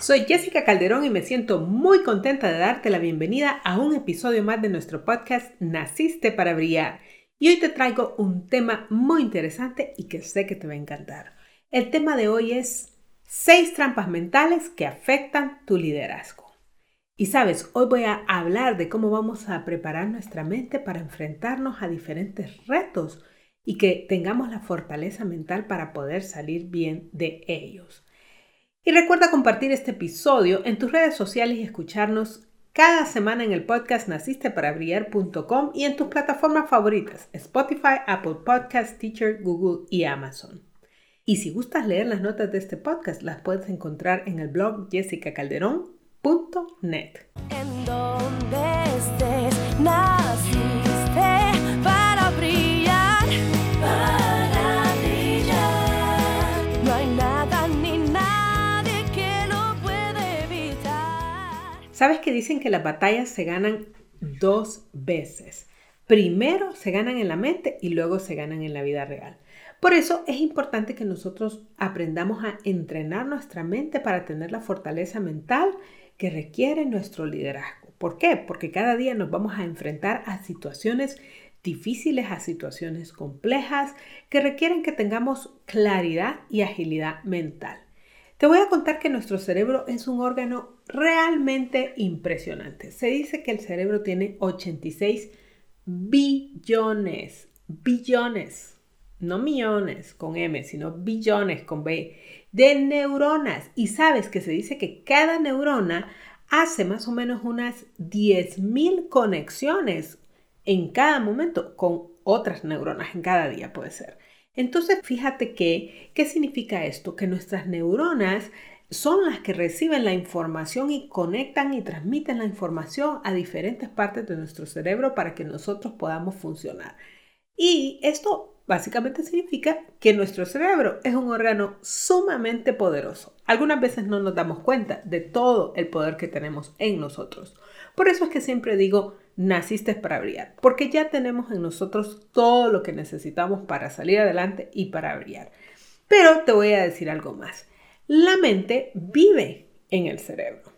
Soy Jessica Calderón y me siento muy contenta de darte la bienvenida a un episodio más de nuestro podcast Naciste para Brillar. Y hoy te traigo un tema muy interesante y que sé que te va a encantar. El tema de hoy es 6 trampas mentales que afectan tu liderazgo. Y sabes, hoy voy a hablar de cómo vamos a preparar nuestra mente para enfrentarnos a diferentes retos y que tengamos la fortaleza mental para poder salir bien de ellos. Y recuerda compartir este episodio en tus redes sociales y escucharnos cada semana en el podcast nacisteparaBrillar.com y en tus plataformas favoritas, Spotify, Apple Podcasts, Teacher, Google y Amazon. Y si gustas leer las notas de este podcast, las puedes encontrar en el blog jessicacalderón.net. ¿Sabes que dicen que las batallas se ganan dos veces? Primero se ganan en la mente y luego se ganan en la vida real. Por eso es importante que nosotros aprendamos a entrenar nuestra mente para tener la fortaleza mental que requiere nuestro liderazgo. ¿Por qué? Porque cada día nos vamos a enfrentar a situaciones difíciles, a situaciones complejas que requieren que tengamos claridad y agilidad mental. Te voy a contar que nuestro cerebro es un órgano realmente impresionante. Se dice que el cerebro tiene 86 billones, billones, no millones con M, sino billones con B, de neuronas. Y sabes que se dice que cada neurona hace más o menos unas 10.000 conexiones en cada momento con otras neuronas, en cada día puede ser. Entonces, fíjate que, ¿qué significa esto? Que nuestras neuronas son las que reciben la información y conectan y transmiten la información a diferentes partes de nuestro cerebro para que nosotros podamos funcionar. Y esto básicamente significa que nuestro cerebro es un órgano sumamente poderoso. Algunas veces no nos damos cuenta de todo el poder que tenemos en nosotros. Por eso es que siempre digo, naciste para brillar, porque ya tenemos en nosotros todo lo que necesitamos para salir adelante y para brillar. Pero te voy a decir algo más. La mente vive en el cerebro.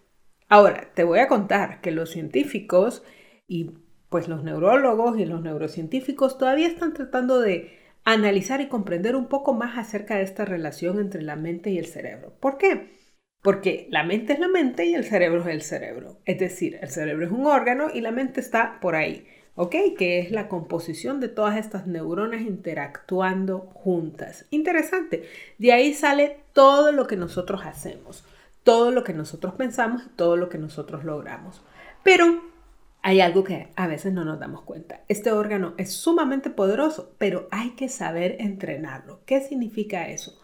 Ahora, te voy a contar que los científicos y pues los neurólogos y los neurocientíficos todavía están tratando de analizar y comprender un poco más acerca de esta relación entre la mente y el cerebro. ¿Por qué? Porque la mente es la mente y el cerebro es el cerebro. Es decir, el cerebro es un órgano y la mente está por ahí. ¿Ok? Que es la composición de todas estas neuronas interactuando juntas. Interesante. De ahí sale todo lo que nosotros hacemos, todo lo que nosotros pensamos todo lo que nosotros logramos. Pero hay algo que a veces no nos damos cuenta. Este órgano es sumamente poderoso, pero hay que saber entrenarlo. ¿Qué significa eso?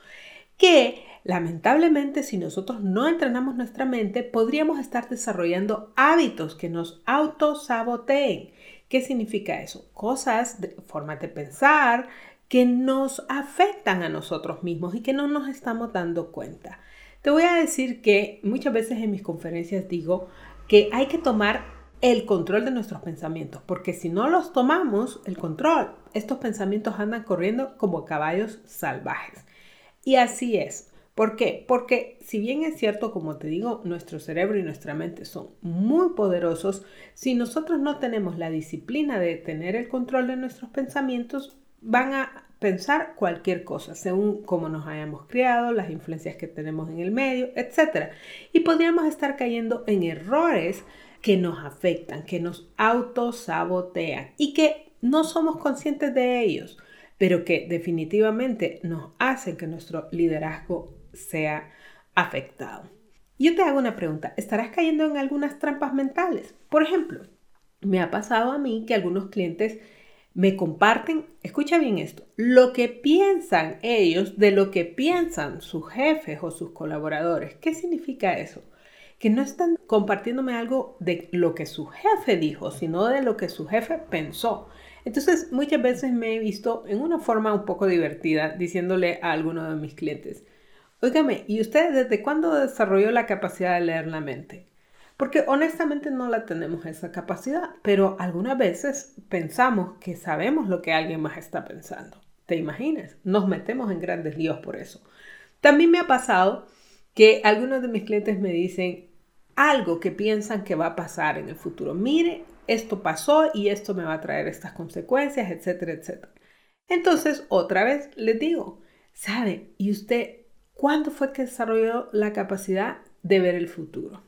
Que lamentablemente si nosotros no entrenamos nuestra mente, podríamos estar desarrollando hábitos que nos autosaboteen. ¿Qué significa eso? Cosas, de, formas de pensar que nos afectan a nosotros mismos y que no nos estamos dando cuenta. Te voy a decir que muchas veces en mis conferencias digo que hay que tomar el control de nuestros pensamientos, porque si no los tomamos, el control, estos pensamientos andan corriendo como caballos salvajes. Y así es. ¿Por qué? Porque si bien es cierto, como te digo, nuestro cerebro y nuestra mente son muy poderosos, si nosotros no tenemos la disciplina de tener el control de nuestros pensamientos, van a pensar cualquier cosa, según cómo nos hayamos criado, las influencias que tenemos en el medio, etc. Y podríamos estar cayendo en errores que nos afectan, que nos autosabotean y que no somos conscientes de ellos, pero que definitivamente nos hacen que nuestro liderazgo sea afectado. Yo te hago una pregunta, ¿estarás cayendo en algunas trampas mentales? Por ejemplo, me ha pasado a mí que algunos clientes me comparten, escucha bien esto, lo que piensan ellos de lo que piensan sus jefes o sus colaboradores. ¿Qué significa eso? Que no están compartiéndome algo de lo que su jefe dijo, sino de lo que su jefe pensó. Entonces, muchas veces me he visto en una forma un poco divertida diciéndole a alguno de mis clientes, Óigame, ¿y usted desde cuándo desarrolló la capacidad de leer la mente? Porque honestamente no la tenemos esa capacidad, pero algunas veces pensamos que sabemos lo que alguien más está pensando. ¿Te imaginas? Nos metemos en grandes líos por eso. También me ha pasado que algunos de mis clientes me dicen algo que piensan que va a pasar en el futuro. Mire, esto pasó y esto me va a traer estas consecuencias, etcétera, etcétera. Entonces, otra vez les digo, ¿sabe? ¿Y usted ¿Cuándo fue que desarrolló la capacidad de ver el futuro?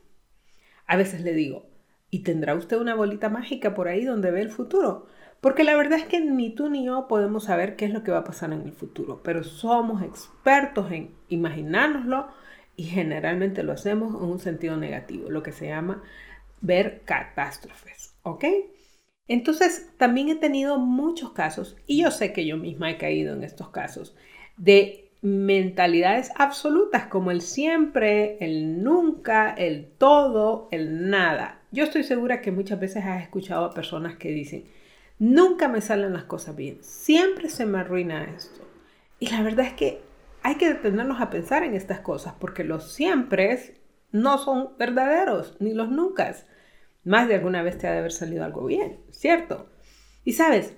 A veces le digo, ¿y tendrá usted una bolita mágica por ahí donde ve el futuro? Porque la verdad es que ni tú ni yo podemos saber qué es lo que va a pasar en el futuro, pero somos expertos en imaginárnoslo y generalmente lo hacemos en un sentido negativo, lo que se llama ver catástrofes, ¿ok? Entonces, también he tenido muchos casos, y yo sé que yo misma he caído en estos casos, de mentalidades absolutas como el siempre, el nunca, el todo, el nada. Yo estoy segura que muchas veces has escuchado a personas que dicen, nunca me salen las cosas bien, siempre se me arruina esto. Y la verdad es que hay que detenernos a pensar en estas cosas porque los siempre no son verdaderos, ni los nunca. Más de alguna vez te ha de haber salido algo bien, ¿cierto? Y sabes,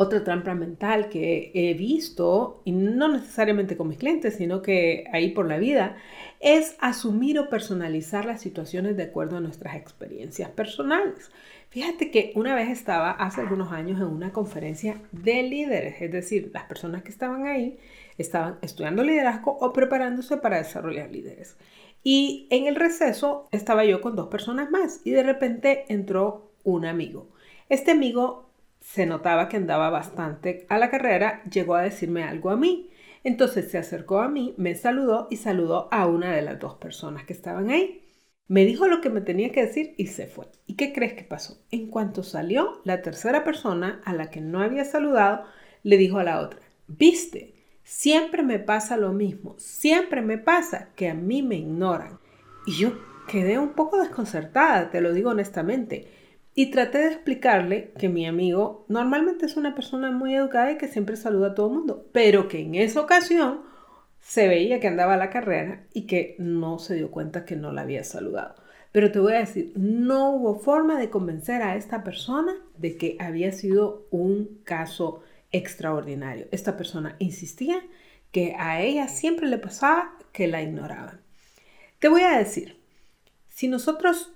otra trampa mental que he visto, y no necesariamente con mis clientes, sino que ahí por la vida, es asumir o personalizar las situaciones de acuerdo a nuestras experiencias personales. Fíjate que una vez estaba hace algunos años en una conferencia de líderes, es decir, las personas que estaban ahí estaban estudiando liderazgo o preparándose para desarrollar líderes. Y en el receso estaba yo con dos personas más y de repente entró un amigo. Este amigo se notaba que andaba bastante a la carrera, llegó a decirme algo a mí. Entonces se acercó a mí, me saludó y saludó a una de las dos personas que estaban ahí. Me dijo lo que me tenía que decir y se fue. ¿Y qué crees que pasó? En cuanto salió, la tercera persona a la que no había saludado le dijo a la otra, viste, siempre me pasa lo mismo, siempre me pasa que a mí me ignoran. Y yo quedé un poco desconcertada, te lo digo honestamente. Y traté de explicarle que mi amigo normalmente es una persona muy educada y que siempre saluda a todo el mundo, pero que en esa ocasión se veía que andaba a la carrera y que no se dio cuenta que no la había saludado. Pero te voy a decir, no hubo forma de convencer a esta persona de que había sido un caso extraordinario. Esta persona insistía que a ella siempre le pasaba que la ignoraban. Te voy a decir, si nosotros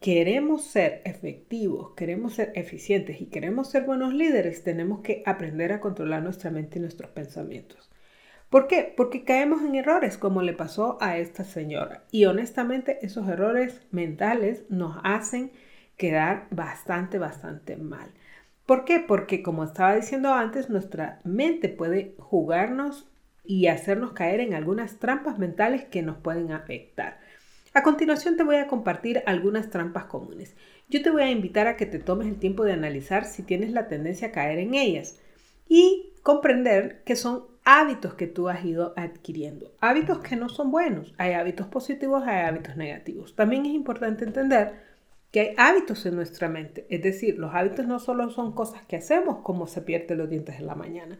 queremos ser efectivos, queremos ser eficientes y queremos ser buenos líderes, tenemos que aprender a controlar nuestra mente y nuestros pensamientos. ¿Por qué? Porque caemos en errores como le pasó a esta señora. Y honestamente esos errores mentales nos hacen quedar bastante, bastante mal. ¿Por qué? Porque como estaba diciendo antes, nuestra mente puede jugarnos y hacernos caer en algunas trampas mentales que nos pueden afectar. A continuación te voy a compartir algunas trampas comunes. Yo te voy a invitar a que te tomes el tiempo de analizar si tienes la tendencia a caer en ellas y comprender que son hábitos que tú has ido adquiriendo. Hábitos que no son buenos. Hay hábitos positivos, hay hábitos negativos. También es importante entender que hay hábitos en nuestra mente. Es decir, los hábitos no solo son cosas que hacemos como se pierde los dientes en la mañana.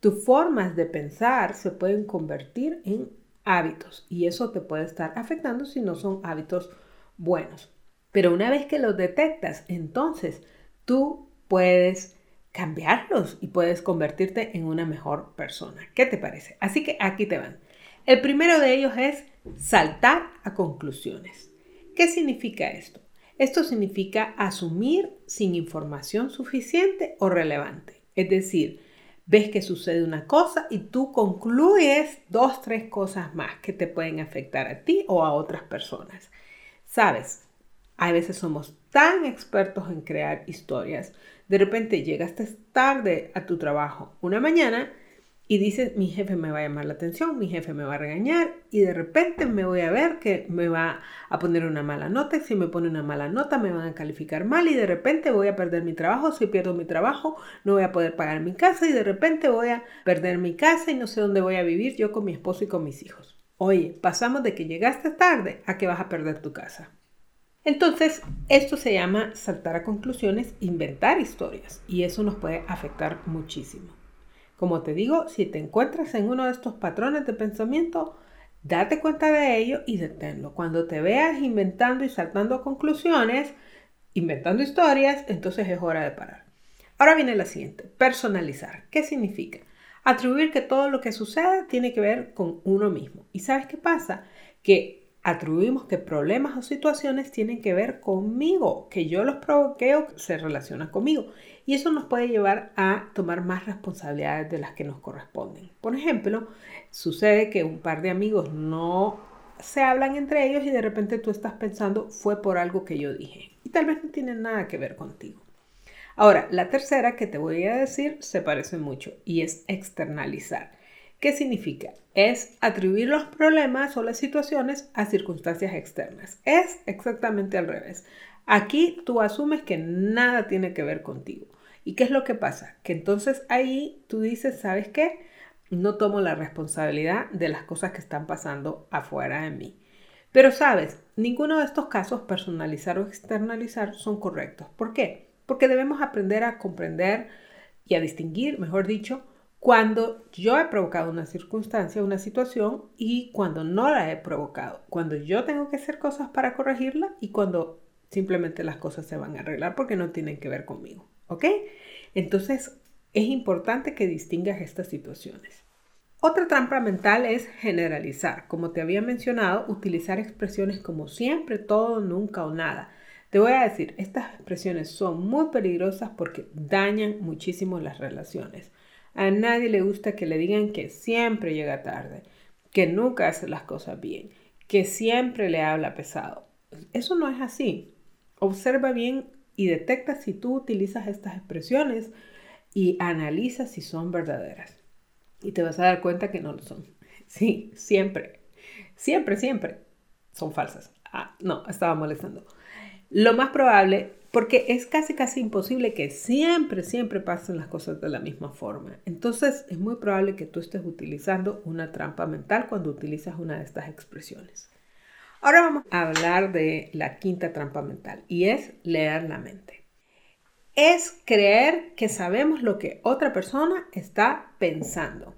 Tus formas de pensar se pueden convertir en hábitos y eso te puede estar afectando si no son hábitos buenos. Pero una vez que los detectas, entonces tú puedes cambiarlos y puedes convertirte en una mejor persona. ¿Qué te parece? Así que aquí te van. El primero de ellos es saltar a conclusiones. ¿Qué significa esto? Esto significa asumir sin información suficiente o relevante. Es decir, ves que sucede una cosa y tú concluyes dos, tres cosas más que te pueden afectar a ti o a otras personas. Sabes, a veces somos tan expertos en crear historias. De repente llegas tarde a tu trabajo una mañana y dices, mi jefe me va a llamar la atención, mi jefe me va a regañar y de repente me voy a ver que me va a poner una mala nota. Si me pone una mala nota me van a calificar mal y de repente voy a perder mi trabajo. Si pierdo mi trabajo no voy a poder pagar mi casa y de repente voy a perder mi casa y no sé dónde voy a vivir yo con mi esposo y con mis hijos. Oye, pasamos de que llegaste tarde a que vas a perder tu casa. Entonces, esto se llama saltar a conclusiones, inventar historias y eso nos puede afectar muchísimo. Como te digo, si te encuentras en uno de estos patrones de pensamiento, date cuenta de ello y deténlo. Cuando te veas inventando y saltando conclusiones, inventando historias, entonces es hora de parar. Ahora viene la siguiente, personalizar. ¿Qué significa? Atribuir que todo lo que sucede tiene que ver con uno mismo. ¿Y sabes qué pasa? Que atribuimos que problemas o situaciones tienen que ver conmigo, que yo los provoqué o se relacionan conmigo. Y eso nos puede llevar a tomar más responsabilidades de las que nos corresponden. Por ejemplo, sucede que un par de amigos no se hablan entre ellos y de repente tú estás pensando fue por algo que yo dije. Y tal vez no tiene nada que ver contigo. Ahora, la tercera que te voy a decir se parece mucho y es externalizar. ¿Qué significa? Es atribuir los problemas o las situaciones a circunstancias externas. Es exactamente al revés. Aquí tú asumes que nada tiene que ver contigo. ¿Y qué es lo que pasa? Que entonces ahí tú dices, ¿sabes qué? No tomo la responsabilidad de las cosas que están pasando afuera de mí. Pero sabes, ninguno de estos casos, personalizar o externalizar, son correctos. ¿Por qué? Porque debemos aprender a comprender y a distinguir, mejor dicho, cuando yo he provocado una circunstancia, una situación y cuando no la he provocado. Cuando yo tengo que hacer cosas para corregirla y cuando simplemente las cosas se van a arreglar porque no tienen que ver conmigo. ¿Ok? Entonces, es importante que distingas estas situaciones. Otra trampa mental es generalizar. Como te había mencionado, utilizar expresiones como siempre, todo, nunca o nada. Te voy a decir, estas expresiones son muy peligrosas porque dañan muchísimo las relaciones. A nadie le gusta que le digan que siempre llega tarde, que nunca hace las cosas bien, que siempre le habla pesado. Eso no es así. Observa bien y detecta si tú utilizas estas expresiones y analiza si son verdaderas. Y te vas a dar cuenta que no lo son. Sí, siempre, siempre, siempre son falsas. Ah, no, estaba molestando. Lo más probable, porque es casi, casi imposible que siempre, siempre pasen las cosas de la misma forma. Entonces es muy probable que tú estés utilizando una trampa mental cuando utilizas una de estas expresiones. Ahora vamos a hablar de la quinta trampa mental y es leer la mente. Es creer que sabemos lo que otra persona está pensando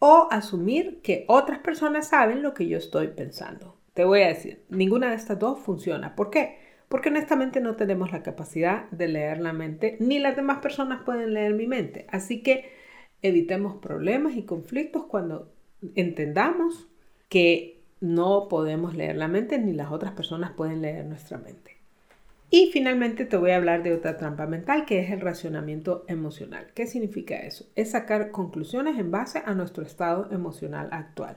o asumir que otras personas saben lo que yo estoy pensando. Te voy a decir, ninguna de estas dos funciona. ¿Por qué? Porque honestamente no tenemos la capacidad de leer la mente, ni las demás personas pueden leer mi mente. Así que evitemos problemas y conflictos cuando entendamos que no podemos leer la mente ni las otras personas pueden leer nuestra mente. Y finalmente te voy a hablar de otra trampa mental que es el racionamiento emocional. ¿Qué significa eso? Es sacar conclusiones en base a nuestro estado emocional actual.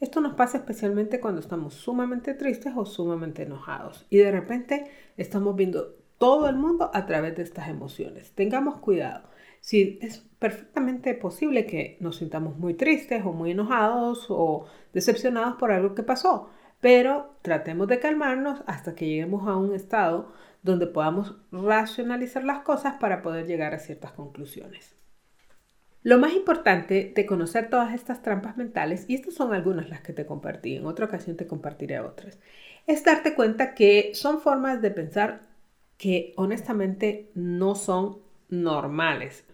Esto nos pasa especialmente cuando estamos sumamente tristes o sumamente enojados y de repente estamos viendo todo el mundo a través de estas emociones. Tengamos cuidado. Si es perfectamente posible que nos sintamos muy tristes o muy enojados o decepcionados por algo que pasó, pero tratemos de calmarnos hasta que lleguemos a un estado donde podamos racionalizar las cosas para poder llegar a ciertas conclusiones. Lo más importante de conocer todas estas trampas mentales, y estas son algunas las que te compartí, en otra ocasión te compartiré otras, es darte cuenta que son formas de pensar que honestamente no son normales.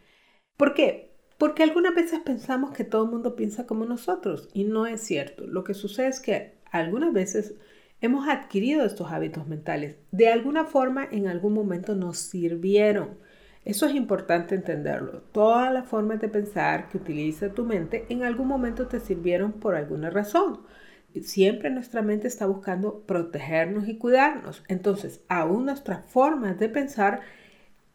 ¿Por qué? Porque algunas veces pensamos que todo el mundo piensa como nosotros y no es cierto. Lo que sucede es que algunas veces hemos adquirido estos hábitos mentales. De alguna forma, en algún momento nos sirvieron. Eso es importante entenderlo. Todas las formas de pensar que utiliza tu mente en algún momento te sirvieron por alguna razón. Siempre nuestra mente está buscando protegernos y cuidarnos. Entonces, aún nuestras formas de pensar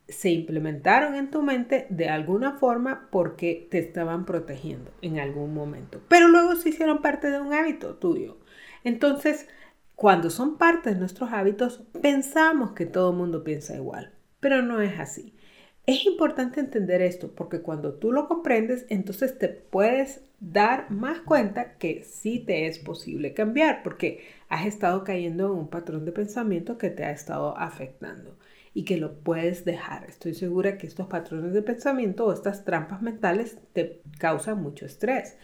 se implementaron en tu mente de alguna forma porque te estaban protegiendo en algún momento, pero luego se hicieron parte de un hábito tuyo. Entonces, cuando son parte de nuestros hábitos, pensamos que todo el mundo piensa igual, pero no es así. Es importante entender esto porque cuando tú lo comprendes, entonces te puedes dar más cuenta que sí te es posible cambiar porque has estado cayendo en un patrón de pensamiento que te ha estado afectando y que lo puedes dejar. Estoy segura que estos patrones de pensamiento o estas trampas mentales te causan mucho estrés.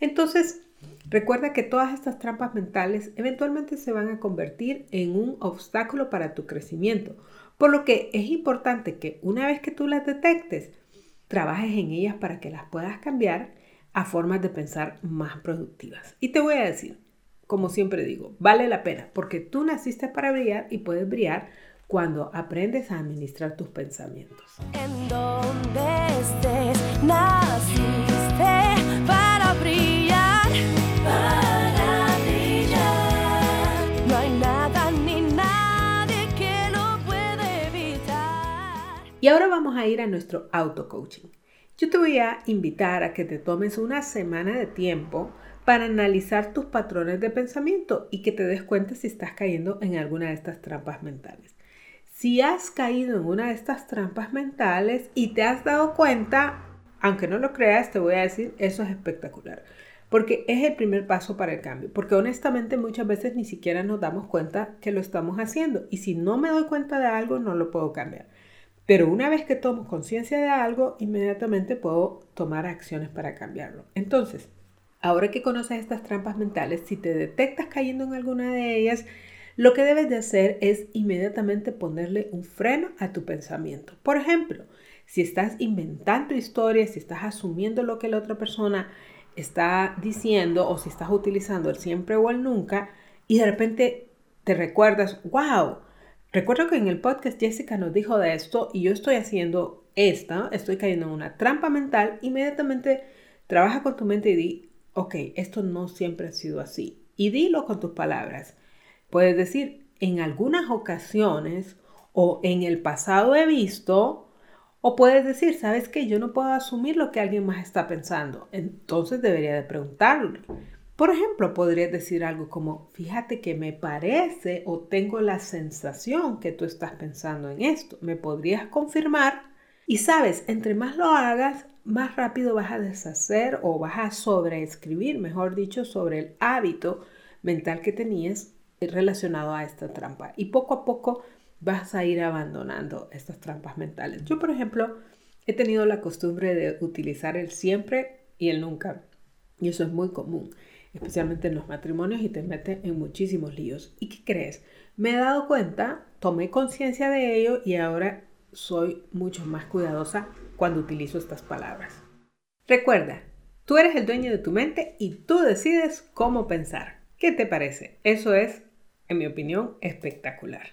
Entonces, recuerda que todas estas trampas mentales eventualmente se van a convertir en un obstáculo para tu crecimiento por lo que es importante que una vez que tú las detectes, trabajes en ellas para que las puedas cambiar a formas de pensar más productivas. Y te voy a decir, como siempre digo, vale la pena porque tú naciste para brillar y puedes brillar cuando aprendes a administrar tus pensamientos. En estés, ahora vamos a ir a nuestro auto-coaching. Yo te voy a invitar a que te tomes una semana de tiempo para analizar tus patrones de pensamiento y que te des cuenta si estás cayendo en alguna de estas trampas mentales. Si has caído en una de estas trampas mentales y te has dado cuenta, aunque no lo creas, te voy a decir, eso es espectacular. Porque es el primer paso para el cambio. Porque honestamente muchas veces ni siquiera nos damos cuenta que lo estamos haciendo. Y si no me doy cuenta de algo, no lo puedo cambiar. Pero una vez que tomo conciencia de algo, inmediatamente puedo tomar acciones para cambiarlo. Entonces, ahora que conoces estas trampas mentales, si te detectas cayendo en alguna de ellas, lo que debes de hacer es inmediatamente ponerle un freno a tu pensamiento. Por ejemplo, si estás inventando historias, si estás asumiendo lo que la otra persona está diciendo o si estás utilizando el siempre o el nunca y de repente te recuerdas, wow, recuerdo que en el podcast Jessica nos dijo de esto y yo estoy haciendo esta, estoy cayendo en una trampa mental, inmediatamente trabaja con tu mente y di, ok, esto no siempre ha sido así. Y dilo con tus palabras. Puedes decir, en algunas ocasiones o en el pasado he visto, o puedes decir, ¿sabes qué? Yo no puedo asumir lo que alguien más está pensando. Entonces debería de preguntarle. Por ejemplo, podrías decir algo como, fíjate que me parece o tengo la sensación que tú estás pensando en esto. ¿Me podrías confirmar? Y sabes, entre más lo hagas, más rápido vas a deshacer o vas a sobreescribir, mejor dicho, sobre el hábito mental que tenías relacionado a esta trampa. Y poco a poco vas a ir abandonando estas trampas mentales. Yo, por ejemplo, he tenido la costumbre de utilizar el siempre y el nunca. Y eso es muy común, especialmente en los matrimonios y te mete en muchísimos líos. ¿Y qué crees? Me he dado cuenta, tomé conciencia de ello y ahora soy mucho más cuidadosa cuando utilizo estas palabras. Recuerda, tú eres el dueño de tu mente y tú decides cómo pensar. ¿Qué te parece? Eso es en mi opinión, espectacular.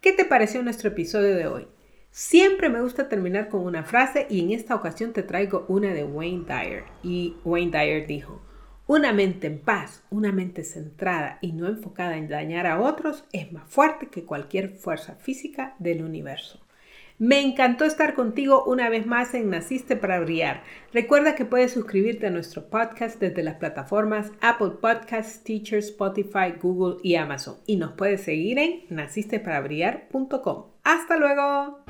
¿Qué te pareció nuestro episodio de hoy? Siempre me gusta terminar con una frase y en esta ocasión te traigo una de Wayne Dyer. Y Wayne Dyer dijo, una mente en paz, una mente centrada y no enfocada en dañar a otros es más fuerte que cualquier fuerza física del universo. Me encantó estar contigo una vez más en Naciste para Brillar. Recuerda que puedes suscribirte a nuestro podcast desde las plataformas Apple Podcasts, Teacher, Spotify, Google y Amazon. Y nos puedes seguir en nacisteparabrillar.com. ¡Hasta luego!